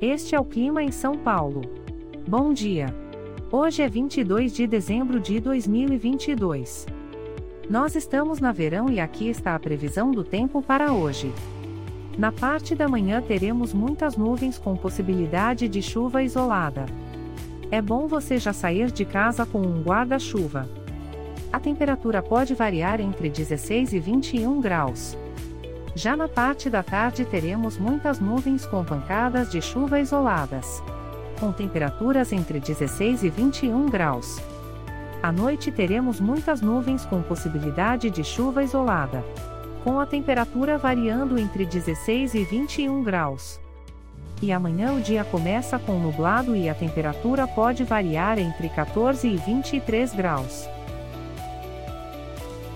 Este é o clima em São Paulo. Bom dia. Hoje é 22 de dezembro de 2022. Nós estamos na verão e aqui está a previsão do tempo para hoje. Na parte da manhã teremos muitas nuvens com possibilidade de chuva isolada. É bom você já sair de casa com um guarda-chuva. A temperatura pode variar entre 16 e 21 graus. Já na parte da tarde teremos muitas nuvens com pancadas de chuva isoladas. Com temperaturas entre 16 e 21 graus. À noite teremos muitas nuvens com possibilidade de chuva isolada. Com a temperatura variando entre 16 e 21 graus. E amanhã o dia começa com nublado e a temperatura pode variar entre 14 e 23 graus.